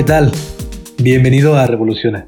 ¿Qué tal? Bienvenido a Revoluciona.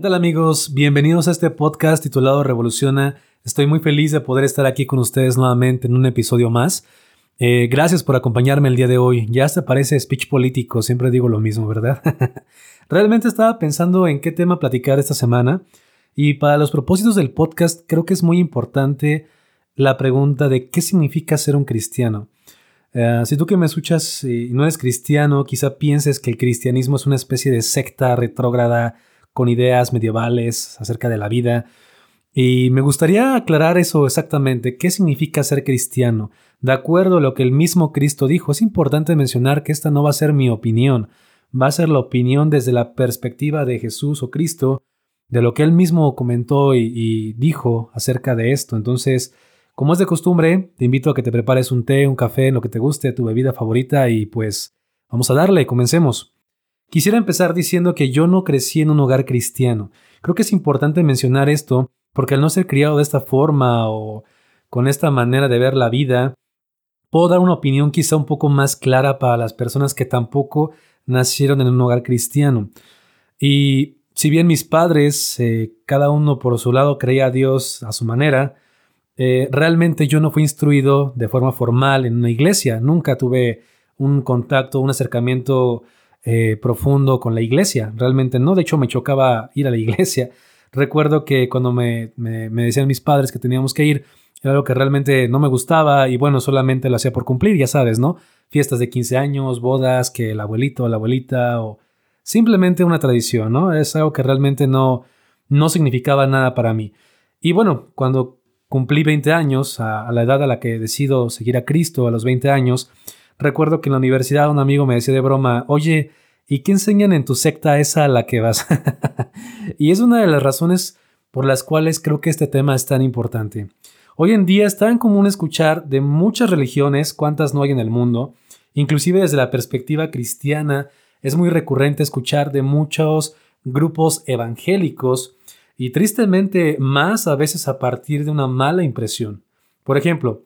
¿Qué tal amigos? Bienvenidos a este podcast titulado Revoluciona. Estoy muy feliz de poder estar aquí con ustedes nuevamente en un episodio más. Eh, gracias por acompañarme el día de hoy. Ya se parece speech político, siempre digo lo mismo, ¿verdad? Realmente estaba pensando en qué tema platicar esta semana y para los propósitos del podcast creo que es muy importante la pregunta de qué significa ser un cristiano. Eh, si tú que me escuchas y no eres cristiano, quizá pienses que el cristianismo es una especie de secta retrógrada con ideas medievales acerca de la vida. Y me gustaría aclarar eso exactamente, qué significa ser cristiano. De acuerdo a lo que el mismo Cristo dijo, es importante mencionar que esta no va a ser mi opinión, va a ser la opinión desde la perspectiva de Jesús o Cristo, de lo que él mismo comentó y, dijo acerca de esto. Entonces, como es de costumbre, te invito a que te prepares un té, un café, lo que te guste, tu bebida favorita y pues vamos a darle, comencemos. Quisiera empezar diciendo que yo no crecí en un hogar cristiano. Creo que es importante mencionar esto porque al no ser criado de esta forma o con esta manera de ver la vida, puedo dar una opinión quizá un poco más clara para las personas que tampoco nacieron en un hogar cristiano. Y si bien mis padres, eh, cada uno por su lado, creía a Dios a su manera, eh, realmente yo no fui instruido de forma formal en una iglesia. Nunca tuve un contacto, un acercamiento eh, profundo con la iglesia. Realmente no, de hecho me chocaba ir a la iglesia. Recuerdo que cuando me, decían mis padres que teníamos que ir, era algo que realmente no me gustaba y bueno, solamente lo hacía por cumplir, ya sabes, ¿no? Fiestas de 15 años, bodas, que el abuelito o la abuelita o simplemente una tradición, ¿no? Es algo que realmente no, no significaba nada para mí. Y bueno, cuando cumplí 20 años, a, a la edad a la que decido seguir a Cristo, a los 20 años, Recuerdo que en la universidad un amigo me decía de broma, oye, ¿y qué enseñan en tu secta esa a la que vas? y es una de las razones por las cuales creo que este tema es tan importante. Hoy en día es tan común escuchar de muchas religiones, cuántas no hay en el mundo, inclusive desde la perspectiva cristiana, es muy recurrente escuchar de muchos grupos evangélicos y tristemente más a veces a partir de una mala impresión. Por ejemplo,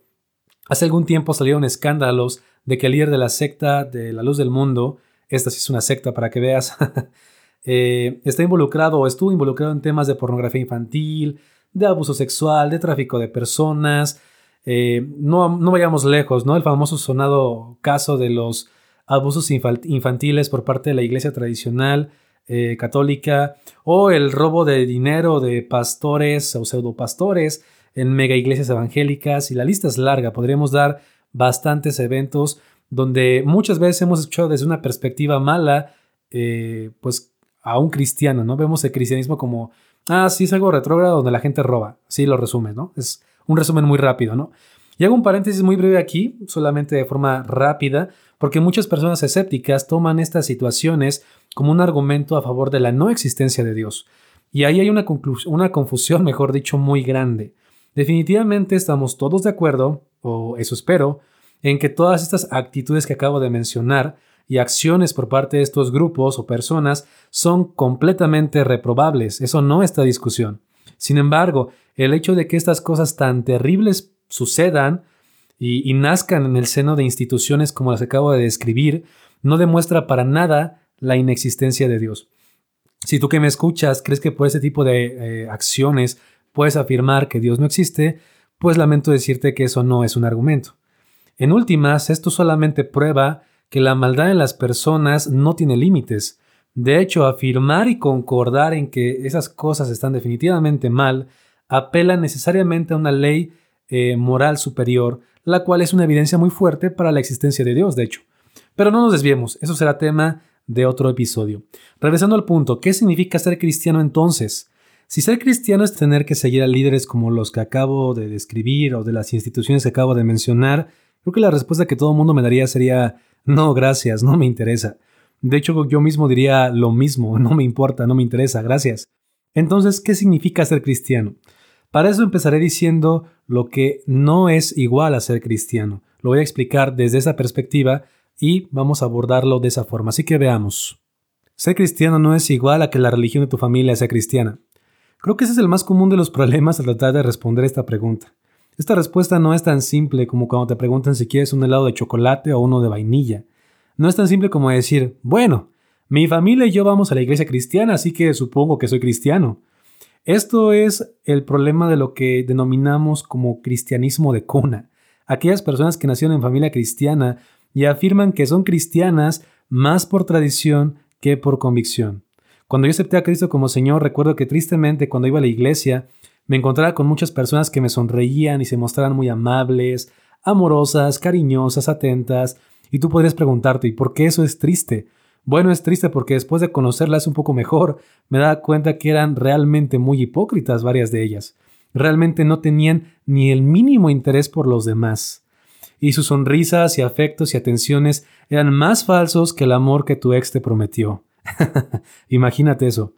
hace algún tiempo salieron escándalos de que el líder de la secta de la luz del mundo, esta sí es una secta para que veas, eh, está involucrado o estuvo involucrado en temas de pornografía infantil, de abuso sexual, de tráfico de personas. Eh, no, no, vayamos lejos, ¿no? El famoso sonado caso de los abusos infantiles por parte de la iglesia tradicional eh, católica o el robo de dinero de pastores o pseudopastores en mega iglesias evangélicas y la lista es larga. Podríamos dar bastantes eventos donde muchas veces hemos escuchado desde una perspectiva mala, eh, pues a un cristiano, ¿no? Vemos el cristianismo como, ah, sí, es algo retrógrado donde la gente roba. Sí, lo resume, ¿no? Es un resumen muy rápido, ¿no? Y hago un paréntesis muy breve aquí, solamente de forma rápida, porque muchas personas escépticas toman estas situaciones como un argumento a favor de la no existencia de Dios. Y ahí hay una, una confusión, mejor dicho, muy grande. Definitivamente estamos todos de acuerdo o eso espero, en que todas estas actitudes que acabo de mencionar y acciones por parte de estos grupos o personas son completamente reprobables. Eso no está discusión. Sin embargo, el hecho de que estas cosas tan terribles sucedan y, y, nazcan en el seno de instituciones como las que acabo de describir, no demuestra para nada la inexistencia de Dios. Si tú que me escuchas crees que por ese tipo de eh, acciones puedes afirmar que Dios no existe, pues lamento decirte que eso no es un argumento. En últimas, esto solamente prueba que la maldad en las personas no tiene límites. De hecho, afirmar y concordar en que esas cosas están definitivamente mal apela necesariamente a una ley eh, moral superior, la cual es una evidencia muy fuerte para la existencia de Dios, de hecho. Pero no nos desviemos, eso será tema de otro episodio. Regresando al punto, ¿qué significa ser cristiano entonces? Si ser cristiano es tener que seguir a líderes como los que acabo de describir o de las instituciones que acabo de mencionar, creo que la respuesta que todo el mundo me daría sería no, gracias, no me interesa. De hecho, yo mismo diría lo mismo, no me importa, no me interesa, gracias. Entonces, ¿qué significa ser cristiano? Para eso empezaré diciendo lo que no es igual a ser cristiano. Lo voy a explicar desde esa perspectiva y vamos a abordarlo de esa forma. Así que veamos. Ser cristiano no es igual a que la religión de tu familia sea cristiana. Creo que ese es el más común de los problemas al tratar de responder esta pregunta. Esta respuesta no es tan simple como cuando te preguntan si quieres un helado de chocolate o uno de vainilla. No es tan simple como decir, bueno, mi familia y yo vamos a la iglesia cristiana, así que supongo que soy cristiano. Esto es el problema de lo que denominamos como cristianismo de cuna. Aquellas personas que nacieron en familia cristiana y afirman que son cristianas más por tradición que por convicción. Cuando yo acepté a Cristo como Señor, recuerdo que tristemente cuando iba a la iglesia me encontraba con muchas personas que me sonreían y se mostraban muy amables, amorosas, cariñosas, atentas, y tú podrías preguntarte, ¿y por qué eso es triste? Bueno, es triste porque después de conocerlas un poco mejor, me daba cuenta que eran realmente muy hipócritas varias de ellas. Realmente no tenían ni el mínimo interés por los demás. Y sus sonrisas y afectos y atenciones eran más falsos que el amor que tu ex te prometió. Imagínate eso.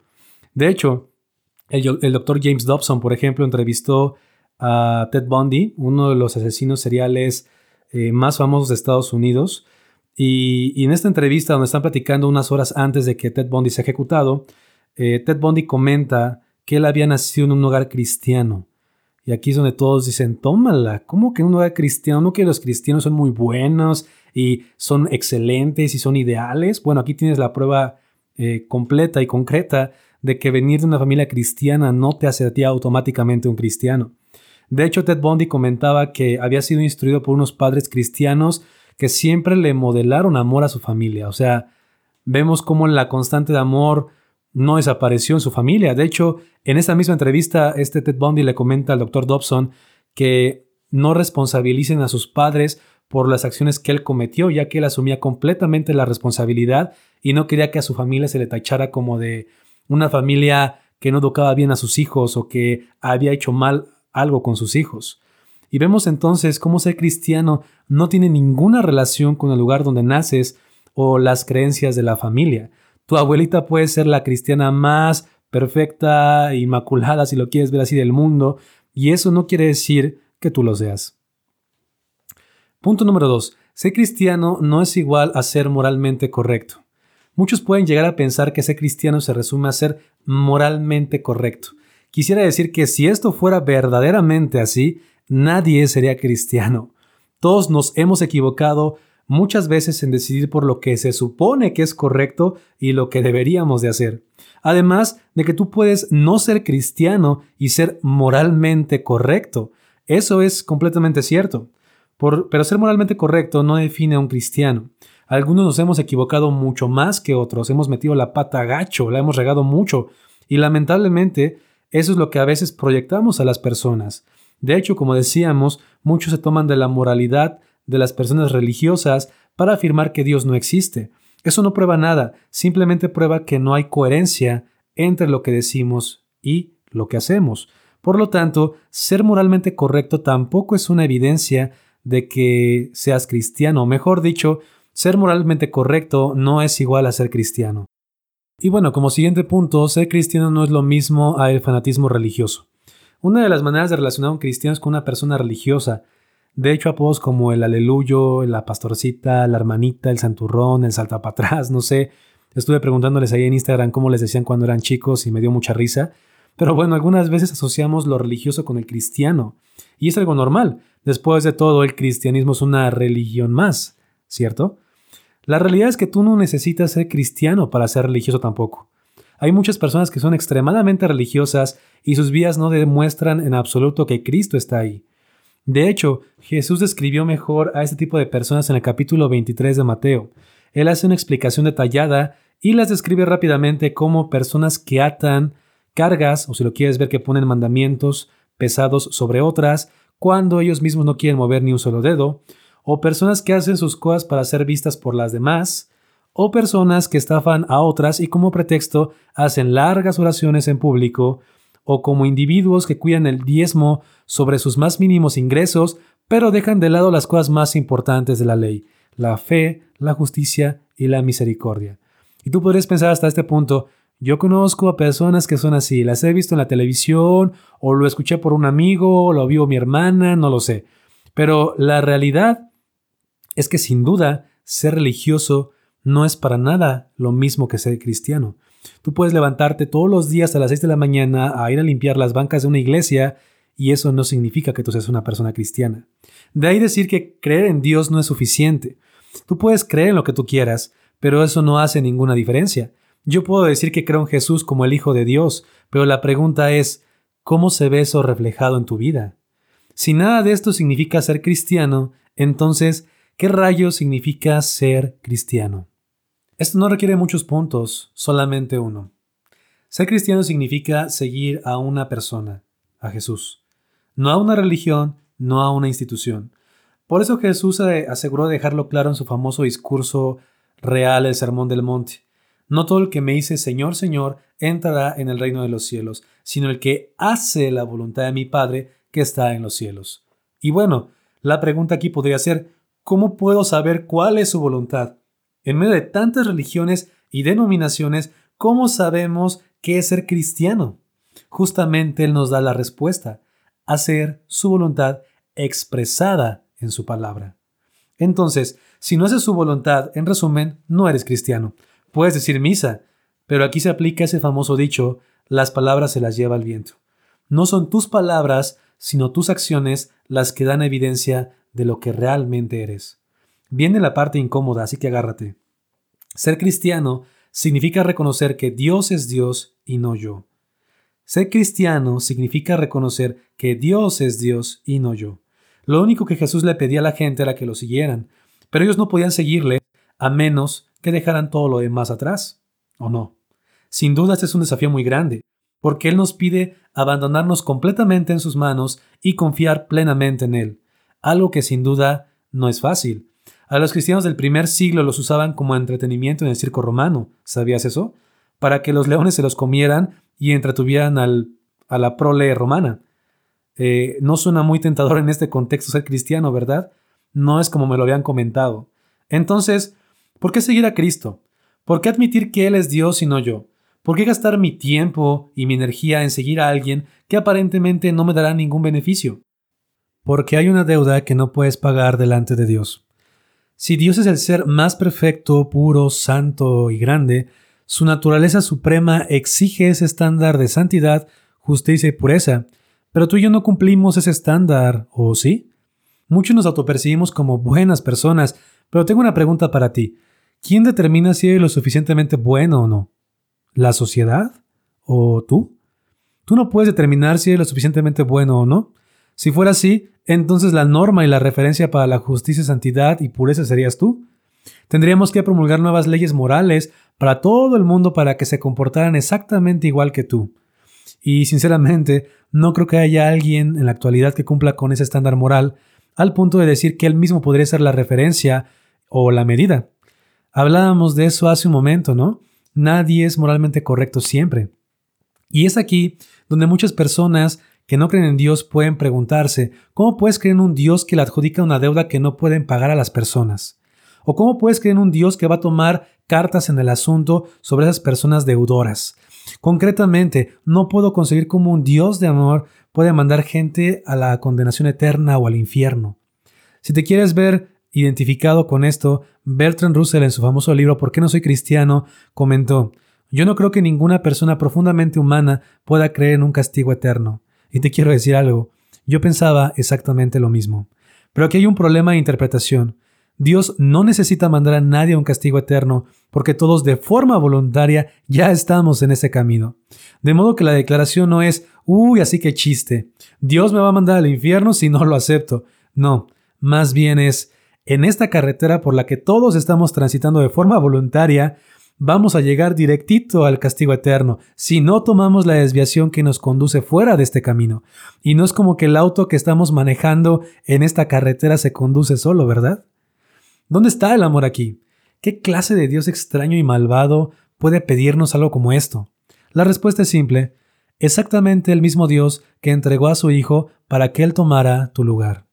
De hecho, el, doctor James Dobson, por ejemplo, entrevistó a Ted Bundy, uno de los asesinos seriales eh, más famosos de Estados Unidos, y, en esta entrevista, donde están platicando unas horas antes de que Ted Bundy sea ejecutado, eh, Ted Bundy comenta que él había nacido en un hogar cristiano. Y aquí es donde todos dicen, tómala, ¿cómo que un hogar cristiano? ¿No que los cristianos son muy buenos y son excelentes y son ideales? Bueno, aquí tienes la prueba eh, completa y concreta de que venir de una familia cristiana no te hace a ti automáticamente un cristiano. De hecho, Ted Bundy comentaba que había sido instruido por unos padres cristianos que siempre le modelaron amor a su familia. O sea, vemos cómo la constante de amor no desapareció en su familia. De hecho, en esa misma entrevista, este Ted Bundy le comenta al doctor Dobson que no responsabilicen a sus padres por las acciones que él cometió, ya que él asumía completamente la responsabilidad y no quería que a su familia se le tachara como de una familia que no educaba bien a sus hijos o que había hecho mal algo con sus hijos. Y vemos entonces cómo ser cristiano no tiene ninguna relación con el lugar donde naces o las creencias de la familia. Tu abuelita puede ser la cristiana más perfecta, inmaculada, si lo quieres ver así, del mundo, y eso no quiere decir que tú lo seas. Punto número 2. Ser cristiano no es igual a ser moralmente correcto. Muchos pueden llegar a pensar que ser cristiano se resume a ser moralmente correcto. Quisiera decir que si esto fuera verdaderamente así, nadie sería cristiano. Todos nos hemos equivocado muchas veces en decidir por lo que se supone que es correcto y lo que deberíamos de hacer. Además de que tú puedes no ser cristiano y ser moralmente correcto. Eso es completamente cierto. pero ser moralmente correcto no define a un cristiano. Algunos nos hemos equivocado mucho más que otros, hemos metido la pata gacho, la hemos regado mucho y lamentablemente eso es lo que a veces proyectamos a las personas. De hecho, como decíamos, muchos se toman de la moralidad de las personas religiosas para afirmar que Dios no existe. Eso no prueba nada, simplemente prueba que no hay coherencia entre lo que decimos y lo que hacemos. Por lo tanto, ser moralmente correcto tampoco es una evidencia de que seas cristiano, o mejor dicho, ser moralmente correcto no es igual a ser cristiano. Y bueno, como siguiente punto, ser cristiano no es lo mismo a el fanatismo religioso. Una de las maneras de relacionar a un cristiano es con una persona religiosa. De hecho, apodos como el aleluyo, la pastorcita, la hermanita, el santurrón, el saltapatrás, no sé. Estuve preguntándoles ahí en Instagram cómo les decían cuando eran chicos y me dio mucha risa. Pero bueno, algunas veces asociamos lo religioso con el cristiano. Y es algo normal. Después de todo, el cristianismo es una religión más, ¿cierto? La realidad es que tú no necesitas ser cristiano para ser religioso tampoco. Hay muchas personas que son extremadamente religiosas y sus vidas no demuestran en absoluto que Cristo está ahí. De hecho, Jesús describió mejor a este tipo de personas en el capítulo 23 de Mateo. Él hace una explicación detallada y las describe rápidamente como personas que atan cargas, o si lo quieres ver que ponen mandamientos pesados sobre otras, cuando ellos mismos no quieren mover ni un solo dedo, o personas que hacen sus cosas para ser vistas por las demás, o personas que estafan a otras y como pretexto hacen largas oraciones en público, o como individuos que cuidan el diezmo sobre sus más mínimos ingresos, pero dejan de lado las cosas más importantes de la ley, la fe, la justicia y la misericordia. Y tú podrías pensar hasta este punto, yo conozco a personas que son así, las he visto en la televisión, o lo escuché por un amigo, o lo vio mi hermana, no lo sé. Pero la realidad es que sin duda ser religioso no es para nada lo mismo que ser cristiano. Tú puedes levantarte todos los días a las 6 de la mañana a ir a limpiar las bancas de una iglesia y eso no significa que tú seas una persona cristiana. De ahí decir que creer en Dios no es suficiente. Tú puedes creer en lo que tú quieras, pero eso no hace ninguna diferencia. Yo puedo decir que creo en Jesús como el Hijo de Dios, pero la pregunta es, ¿cómo se ve eso reflejado en tu vida? Si nada de esto significa ser cristiano, entonces, ¿qué rayo significa ser cristiano? Esto no requiere muchos puntos, solamente uno. Ser cristiano significa seguir a una persona, a Jesús, no a una religión, no a una institución. Por eso Jesús aseguró dejarlo claro en su famoso discurso real, el Sermón del Monte. No todo el que me dice Señor, Señor, entrará en el reino de los cielos, sino el que hace la voluntad de mi Padre que está en los cielos. Y bueno, la pregunta aquí podría ser, ¿cómo puedo saber cuál es su voluntad? En medio de tantas religiones y denominaciones, ¿cómo sabemos qué es ser cristiano? Justamente Él nos da la respuesta, hacer su voluntad expresada en su palabra. Entonces, si no haces su voluntad, en resumen, no eres cristiano. Puedes decir misa, pero aquí se aplica ese famoso dicho, las palabras se las lleva el viento. No son tus palabras, sino tus acciones las que dan evidencia de lo que realmente eres. Viene la parte incómoda, así que agárrate. Ser cristiano significa reconocer que Dios es Dios y no yo. Ser cristiano significa reconocer que Dios es Dios y no yo. Lo único que Jesús le pedía a la gente era que lo siguieran, pero ellos no podían seguirle a menos que dejaran todo lo demás atrás, ¿o no? Sin duda este es un desafío muy grande, porque Él nos pide abandonarnos completamente en sus manos y confiar plenamente en Él, algo que sin duda no es fácil. A los cristianos del primer siglo los usaban como entretenimiento en el circo romano. ¿Sabías eso? Para que los leones se los comieran y entretuvieran al, a la prole romana. Eh, no suena muy tentador en este contexto ser cristiano, ¿verdad? No es como me lo habían comentado. Entonces, ¿por qué seguir a Cristo? ¿Por qué admitir que Él es Dios y no yo? ¿Por qué gastar mi tiempo y mi energía en seguir a alguien que aparentemente no me dará ningún beneficio? Porque hay una deuda que no puedes pagar delante de Dios. Si Dios es el ser más perfecto, puro, santo y grande, su naturaleza suprema exige ese estándar de santidad, justicia y pureza, pero tú y yo no cumplimos ese estándar, ¿o sí? Muchos nos autopercibimos como buenas personas, pero tengo una pregunta para ti. ¿Quién determina si eres lo suficientemente bueno o no? ¿La sociedad? ¿O tú? Tú no puedes determinar si eres lo suficientemente bueno o no. Si fuera así, entonces la norma y la referencia para la justicia, santidad y pureza serías tú. Tendríamos que promulgar nuevas leyes morales para todo el mundo para que se comportaran exactamente igual que tú. Y sinceramente, no creo que haya alguien en la actualidad que cumpla con ese estándar moral al punto de decir que él mismo podría ser la referencia o la medida. Hablábamos de eso hace un momento, ¿no? Nadie es moralmente correcto siempre. Y es aquí donde muchas personas que no creen en Dios pueden preguntarse, ¿cómo puedes creer en un Dios que le adjudica una deuda que no pueden pagar a las personas? ¿O cómo puedes creer en un Dios que va a tomar cartas en el asunto sobre esas personas deudoras? Concretamente, no puedo conseguir cómo un Dios de amor puede mandar gente a la condenación eterna o al infierno. Si te quieres ver identificado con esto, Bertrand Russell en su famoso libro ¿Por qué no soy cristiano? comentó, yo no creo que ninguna persona profundamente humana pueda creer en un castigo eterno. Y te quiero decir algo, yo pensaba exactamente lo mismo. Pero aquí hay un problema de interpretación. Dios no necesita mandar a nadie a un castigo eterno, porque todos de forma voluntaria ya estamos en ese camino. De modo que la declaración no es, uy, así que chiste, Dios me va a mandar al infierno si no lo acepto. No, más bien es, en esta carretera por la que todos estamos transitando de forma voluntaria, vamos a llegar directito al castigo eterno si no tomamos la desviación que nos conduce fuera de este camino. Y no es como que el auto que estamos manejando en esta carretera se conduce solo, ¿verdad? ¿Dónde está el amor aquí? ¿Qué clase de Dios extraño y malvado puede pedirnos algo como esto? La respuesta es simple. exactamente el mismo Dios que entregó a su Hijo para que Él tomara tu lugar.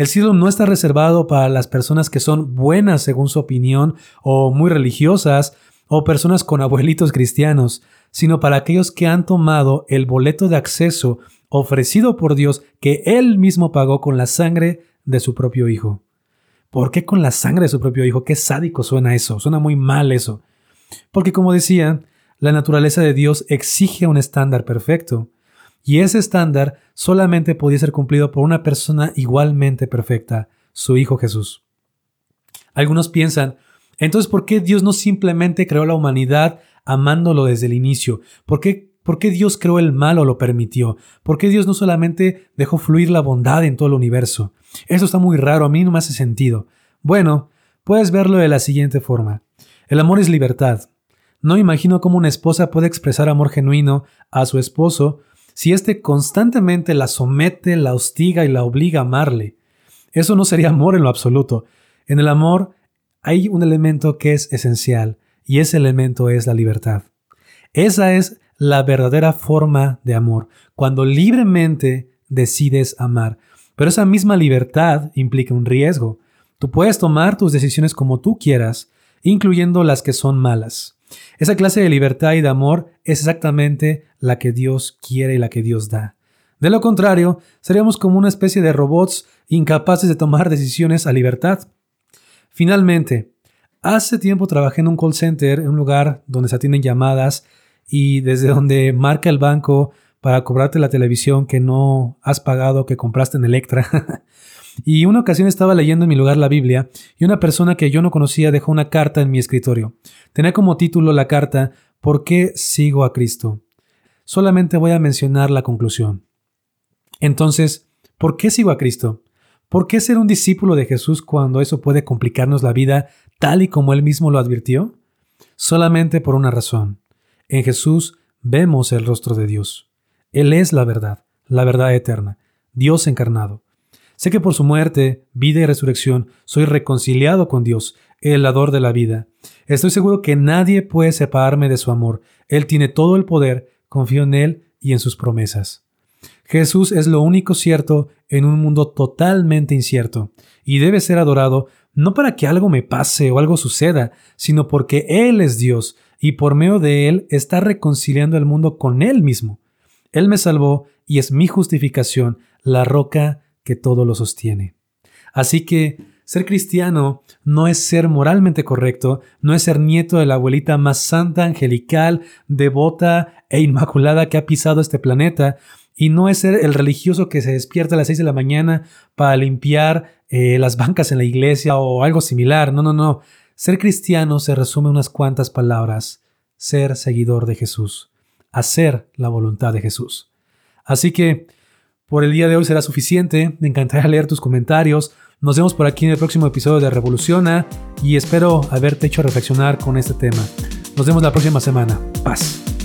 El cielo no está reservado para las personas que son buenas según su opinión o muy religiosas o personas con abuelitos cristianos, sino para aquellos que han tomado el boleto de acceso ofrecido por Dios que Él mismo pagó con la sangre de su propio Hijo. ¿Por qué con la sangre de su propio Hijo? Qué sádico suena eso, suena muy mal eso. Porque como decía, la naturaleza de Dios exige un estándar perfecto, y ese estándar solamente podía ser cumplido por una persona igualmente perfecta, su Hijo Jesús. Algunos piensan, entonces, ¿por qué Dios no simplemente creó la humanidad amándolo desde el inicio? ¿Por qué, ¿Por qué Dios creó el mal o lo permitió? ¿Por qué Dios no solamente dejó fluir la bondad en todo el universo? Eso está muy raro, a mí no me hace sentido. Bueno, puedes verlo de la siguiente forma. El amor es libertad. No imagino cómo una esposa puede expresar amor genuino a su esposo si éste constantemente la somete, la hostiga y la obliga a amarle. Eso no sería amor en lo absoluto. En el amor hay un elemento que es esencial y ese elemento es la libertad. Esa es la verdadera forma de amor, cuando libremente decides amar. Pero esa misma libertad implica un riesgo. Tú puedes tomar tus decisiones como tú quieras, incluyendo las que son malas. Esa clase de libertad y de amor es exactamente la que Dios quiere y la que Dios da. De lo contrario, seríamos como una especie de robots incapaces de tomar decisiones a libertad. Finalmente, hace tiempo trabajé en un call center, en un lugar donde se atienden llamadas y desde donde marca el banco para cobrarte la televisión que no has pagado, que compraste en Electra. y una ocasión estaba leyendo en mi lugar la Biblia y una persona que yo no conocía dejó una carta en mi escritorio. Tenía como título la carta ¿Por qué sigo a Cristo? Solamente voy a mencionar la conclusión. Entonces, ¿por qué sigo a Cristo? ¿Por qué ser un discípulo de Jesús cuando eso puede complicarnos la vida tal y como él mismo lo advirtió? Solamente por una razón. En Jesús vemos el rostro de Dios. Él es la verdad, la verdad eterna, Dios encarnado. Sé que por su muerte, vida y resurrección soy reconciliado con Dios, el dador de la vida. Estoy seguro que nadie puede separarme de su amor. Él tiene todo el poder, confío en Él y en sus promesas. Jesús es lo único cierto en un mundo totalmente incierto, y debe ser adorado no para que algo me pase o algo suceda, sino porque Él es Dios, y por medio de Él está reconciliando el mundo con Él mismo. Él me salvó y es mi justificación, la roca que todo lo sostiene. Así que ser cristiano no es ser moralmente correcto, no es ser nieto de la abuelita más santa, angelical, devota e inmaculada que ha pisado este planeta, y no es ser el religioso que se despierta a las 6 de la mañana para limpiar eh, las bancas en la iglesia o algo similar. No, no, no. Ser cristiano se resume en unas cuantas palabras. Ser seguidor de Jesús. Hacer la voluntad de Jesús. Así que por el día de hoy será suficiente. Me encantaría leer tus comentarios. Nos vemos por aquí en el próximo episodio de Revoluciona y espero haberte hecho reflexionar con este tema. Nos vemos la próxima semana. Paz.